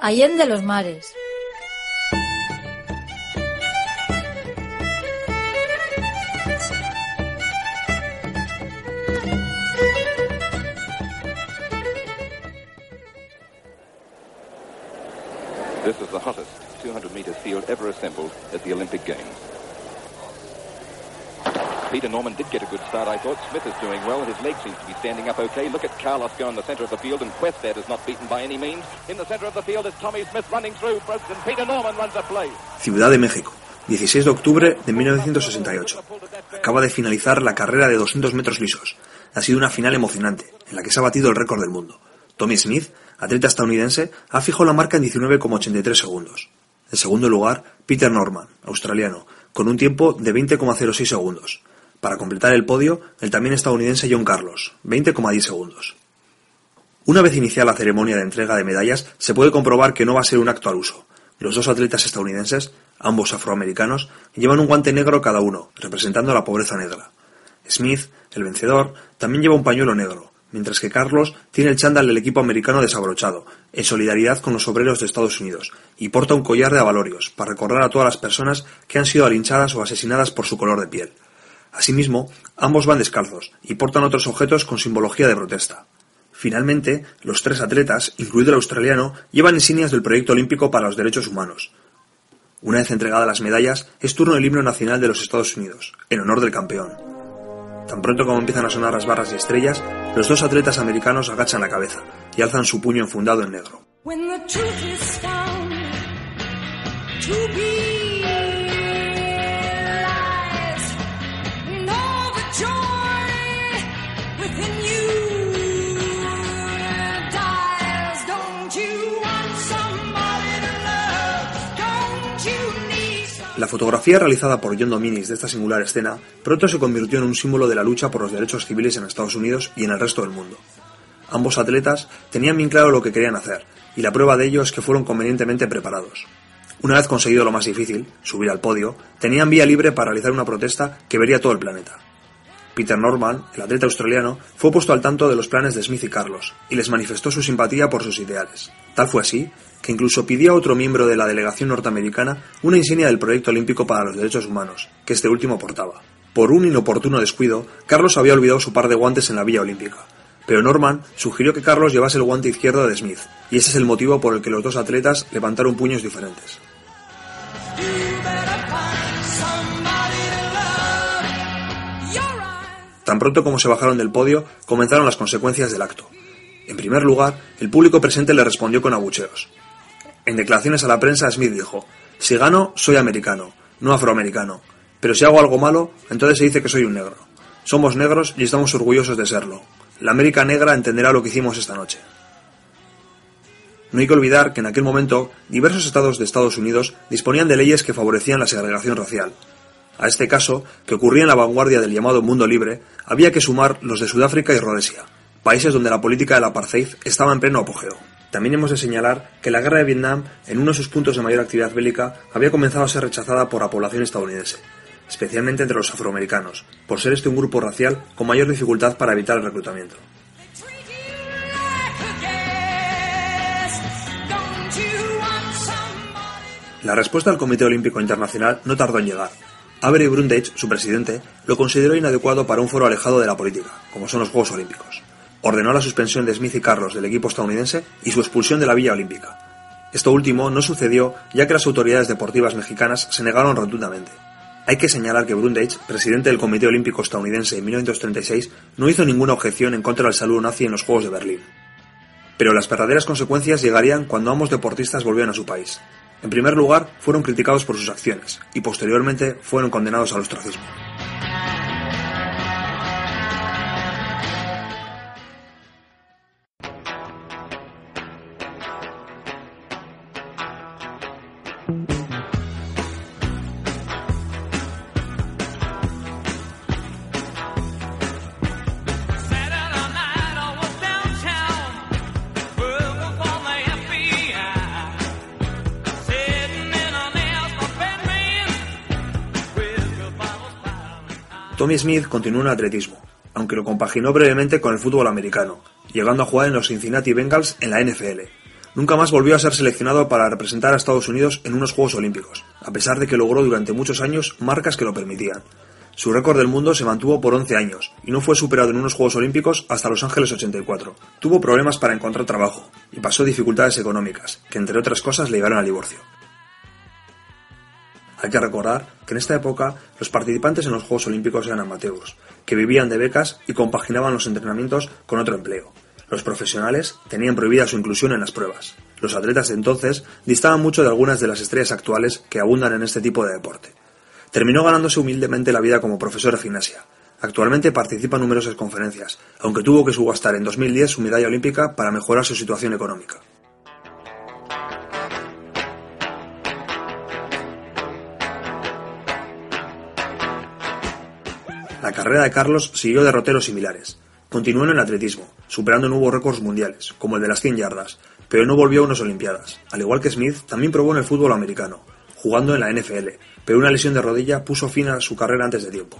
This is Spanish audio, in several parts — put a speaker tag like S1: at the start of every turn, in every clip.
S1: Allende los mares.
S2: This is the hottest 200 meter field ever assembled at the Olympic Games. Peter Norman did get a good start, I thought. Smith is doing well. His leg seems to be standing up okay. Look at Carlos go in the of the field, and is not beaten by any means. In the of the field is Tommy Smith running through. Peter Norman runs a play.
S3: Ciudad de México, 16 de octubre de 1968. Acaba de finalizar la carrera de 200 metros lisos. Ha sido una final emocionante, en la que se ha batido el récord del mundo. Tommy Smith, atleta estadounidense, ha fijado la marca en 19,83 segundos. En segundo lugar, Peter Norman, australiano, con un tiempo de 20,06 segundos. Para completar el podio, el también estadounidense John Carlos, 20,10 segundos. Una vez iniciada la ceremonia de entrega de medallas, se puede comprobar que no va a ser un acto al uso. Los dos atletas estadounidenses, ambos afroamericanos, llevan un guante negro cada uno, representando la pobreza negra. Smith, el vencedor, también lleva un pañuelo negro, mientras que Carlos tiene el chándal del equipo americano desabrochado, en solidaridad con los obreros de Estados Unidos, y porta un collar de avalorios para recordar a todas las personas que han sido alinchadas o asesinadas por su color de piel. Asimismo, ambos van descalzos y portan otros objetos con simbología de protesta. Finalmente, los tres atletas, incluido el australiano, llevan insignias del Proyecto Olímpico para los Derechos Humanos. Una vez entregadas las medallas, es turno del himno nacional de los Estados Unidos, en honor del campeón. Tan pronto como empiezan a sonar las barras y estrellas, los dos atletas americanos agachan la cabeza y alzan su puño enfundado en negro. La fotografía realizada por John Dominis de esta singular escena pronto se convirtió en un símbolo de la lucha por los derechos civiles en Estados Unidos y en el resto del mundo. Ambos atletas tenían bien claro lo que querían hacer, y la prueba de ello es que fueron convenientemente preparados. Una vez conseguido lo más difícil, subir al podio, tenían vía libre para realizar una protesta que vería todo el planeta. Peter Norman, el atleta australiano, fue puesto al tanto de los planes de Smith y Carlos, y les manifestó su simpatía por sus ideales. Tal fue así, que incluso pidió a otro miembro de la delegación norteamericana una insignia del Proyecto Olímpico para los Derechos Humanos, que este último portaba. Por un inoportuno descuido, Carlos había olvidado su par de guantes en la Villa Olímpica, pero Norman sugirió que Carlos llevase el guante izquierdo de Smith, y ese es el motivo por el que los dos atletas levantaron puños diferentes. Tan pronto como se bajaron del podio, comenzaron las consecuencias del acto. En primer lugar, el público presente le respondió con abucheos. En declaraciones a la prensa, Smith dijo, si gano, soy americano, no afroamericano, pero si hago algo malo, entonces se dice que soy un negro. Somos negros y estamos orgullosos de serlo. La América negra entenderá lo que hicimos esta noche. No hay que olvidar que en aquel momento diversos estados de Estados Unidos disponían de leyes que favorecían la segregación racial. A este caso, que ocurría en la vanguardia del llamado mundo libre, había que sumar los de Sudáfrica y Rhodesia, países donde la política del apartheid estaba en pleno apogeo. También hemos de señalar que la guerra de Vietnam, en uno de sus puntos de mayor actividad bélica, había comenzado a ser rechazada por la población estadounidense, especialmente entre los afroamericanos, por ser este un grupo racial con mayor dificultad para evitar el reclutamiento. La respuesta del Comité Olímpico Internacional no tardó en llegar. Avery Brundage, su presidente, lo consideró inadecuado para un foro alejado de la política, como son los Juegos Olímpicos. Ordenó la suspensión de Smith y Carlos del equipo estadounidense y su expulsión de la Villa Olímpica. Esto último no sucedió ya que las autoridades deportivas mexicanas se negaron rotundamente. Hay que señalar que Brundage, presidente del Comité Olímpico Estadounidense en 1936, no hizo ninguna objeción en contra del saludo nazi en los Juegos de Berlín. Pero las verdaderas consecuencias llegarían cuando ambos deportistas volvieron a su país. En primer lugar, fueron criticados por sus acciones y posteriormente fueron condenados al ostracismo. Tommy Smith continuó en atletismo, aunque lo compaginó brevemente con el fútbol americano, llegando a jugar en los Cincinnati Bengals en la NFL. Nunca más volvió a ser seleccionado para representar a Estados Unidos en unos Juegos Olímpicos, a pesar de que logró durante muchos años marcas que lo permitían. Su récord del mundo se mantuvo por 11 años y no fue superado en unos Juegos Olímpicos hasta Los Ángeles 84. Tuvo problemas para encontrar trabajo y pasó dificultades económicas, que entre otras cosas le llevaron al divorcio. Hay que recordar que en esta época los participantes en los Juegos Olímpicos eran amateurs, que vivían de becas y compaginaban los entrenamientos con otro empleo. Los profesionales tenían prohibida su inclusión en las pruebas. Los atletas de entonces distaban mucho de algunas de las estrellas actuales que abundan en este tipo de deporte. Terminó ganándose humildemente la vida como profesor de gimnasia. Actualmente participa en numerosas conferencias, aunque tuvo que subastar en 2010 su medalla olímpica para mejorar su situación económica. Carrera de Carlos siguió derroteros similares. Continuó en el atletismo, superando nuevos récords mundiales, como el de las 100 yardas, pero no volvió a unas Olimpiadas. Al igual que Smith, también probó en el fútbol americano, jugando en la NFL, pero una lesión de rodilla puso fin a su carrera antes de tiempo.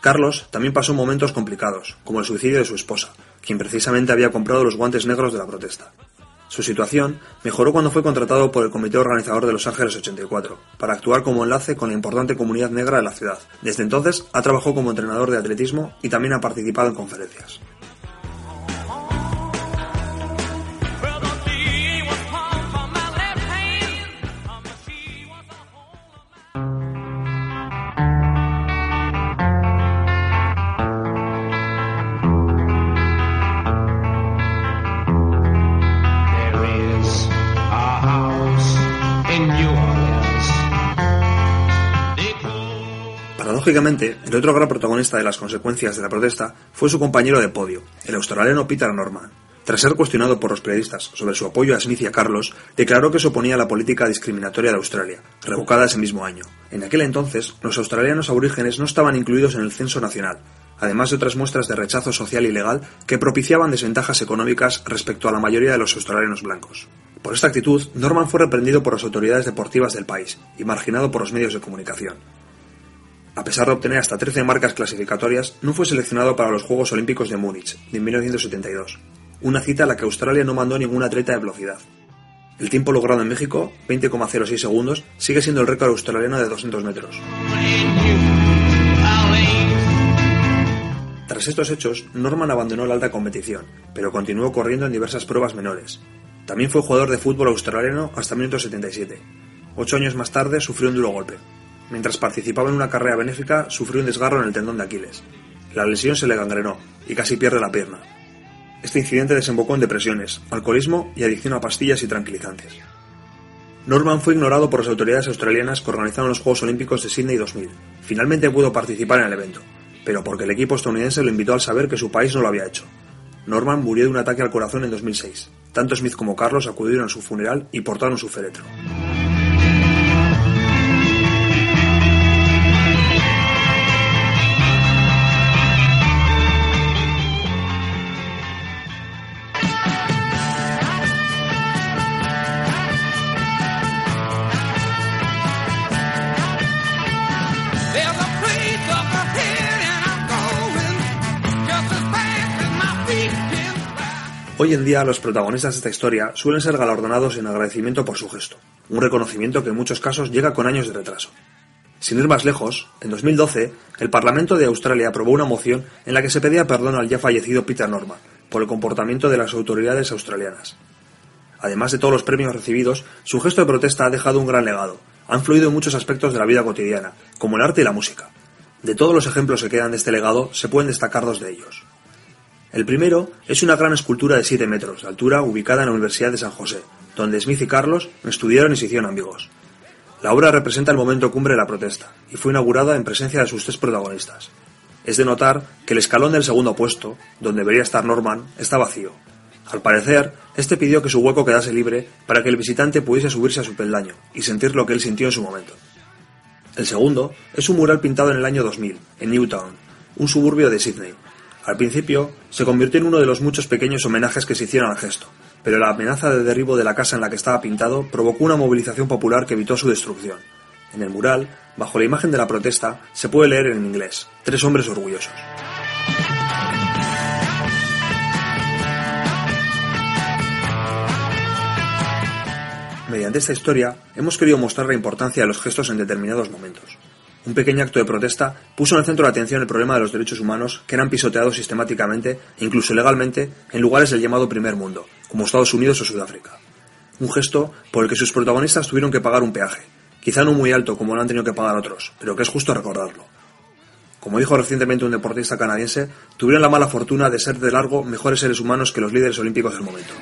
S3: Carlos también pasó momentos complicados, como el suicidio de su esposa, quien precisamente había comprado los guantes negros de la protesta. Su situación mejoró cuando fue contratado por el comité organizador de Los Ángeles 84 para actuar como enlace con la importante comunidad negra de la ciudad. Desde entonces ha trabajado como entrenador de atletismo y también ha participado en conferencias. Paradójicamente, el otro gran protagonista de las consecuencias de la protesta fue su compañero de podio, el australiano Peter Norman. Tras ser cuestionado por los periodistas sobre su apoyo a Smith y a Carlos, declaró que se oponía a la política discriminatoria de Australia, revocada ese mismo año. En aquel entonces, los australianos aborígenes no estaban incluidos en el censo nacional, además de otras muestras de rechazo social y legal que propiciaban desventajas económicas respecto a la mayoría de los australianos blancos. Por esta actitud, Norman fue reprendido por las autoridades deportivas del país y marginado por los medios de comunicación. A pesar de obtener hasta 13 marcas clasificatorias, no fue seleccionado para los Juegos Olímpicos de Múnich de 1972, una cita a la que Australia no mandó ningún atleta de velocidad. El tiempo logrado en México, 20,06 segundos, sigue siendo el récord australiano de 200 metros. Tras estos hechos, Norman abandonó la alta competición, pero continuó corriendo en diversas pruebas menores. También fue jugador de fútbol australiano hasta 1977. Ocho años más tarde sufrió un duro golpe. Mientras participaba en una carrera benéfica, sufrió un desgarro en el tendón de Aquiles. La lesión se le gangrenó y casi pierde la pierna. Este incidente desembocó en depresiones, alcoholismo y adicción a pastillas y tranquilizantes. Norman fue ignorado por las autoridades australianas que organizaron los Juegos Olímpicos de Sydney 2000. Finalmente pudo participar en el evento, pero porque el equipo estadounidense lo invitó al saber que su país no lo había hecho. Norman murió de un ataque al corazón en 2006. Tanto Smith como Carlos acudieron a su funeral y portaron su féretro. Hoy en día los protagonistas de esta historia suelen ser galardonados en agradecimiento por su gesto, un reconocimiento que en muchos casos llega con años de retraso. Sin ir más lejos, en 2012, el Parlamento de Australia aprobó una moción en la que se pedía perdón al ya fallecido Peter Norman por el comportamiento de las autoridades australianas. Además de todos los premios recibidos, su gesto de protesta ha dejado un gran legado. Ha influido en muchos aspectos de la vida cotidiana, como el arte y la música. De todos los ejemplos que quedan de este legado, se pueden destacar dos de ellos. El primero es una gran escultura de 7 metros de altura ubicada en la Universidad de San José, donde Smith y Carlos estudiaron y se hicieron amigos. La obra representa el momento cumbre de la protesta y fue inaugurada en presencia de sus tres protagonistas. Es de notar que el escalón del segundo puesto, donde debería estar Norman, está vacío. Al parecer, este pidió que su hueco quedase libre para que el visitante pudiese subirse a su peldaño y sentir lo que él sintió en su momento. El segundo es un mural pintado en el año 2000, en Newtown, un suburbio de Sydney. Al principio, se convirtió en uno de los muchos pequeños homenajes que se hicieron al gesto, pero la amenaza de derribo de la casa en la que estaba pintado provocó una movilización popular que evitó su destrucción. En el mural, bajo la imagen de la protesta, se puede leer en inglés, Tres hombres orgullosos. Mediante esta historia hemos querido mostrar la importancia de los gestos en determinados momentos. Un pequeño acto de protesta puso en el centro de atención el problema de los derechos humanos que eran pisoteados sistemáticamente e incluso legalmente en lugares del llamado primer mundo, como Estados Unidos o Sudáfrica. Un gesto por el que sus protagonistas tuvieron que pagar un peaje, quizá no muy alto como lo han tenido que pagar otros, pero que es justo recordarlo. Como dijo recientemente un deportista canadiense, tuvieron la mala fortuna de ser de largo mejores seres humanos que los líderes olímpicos del momento.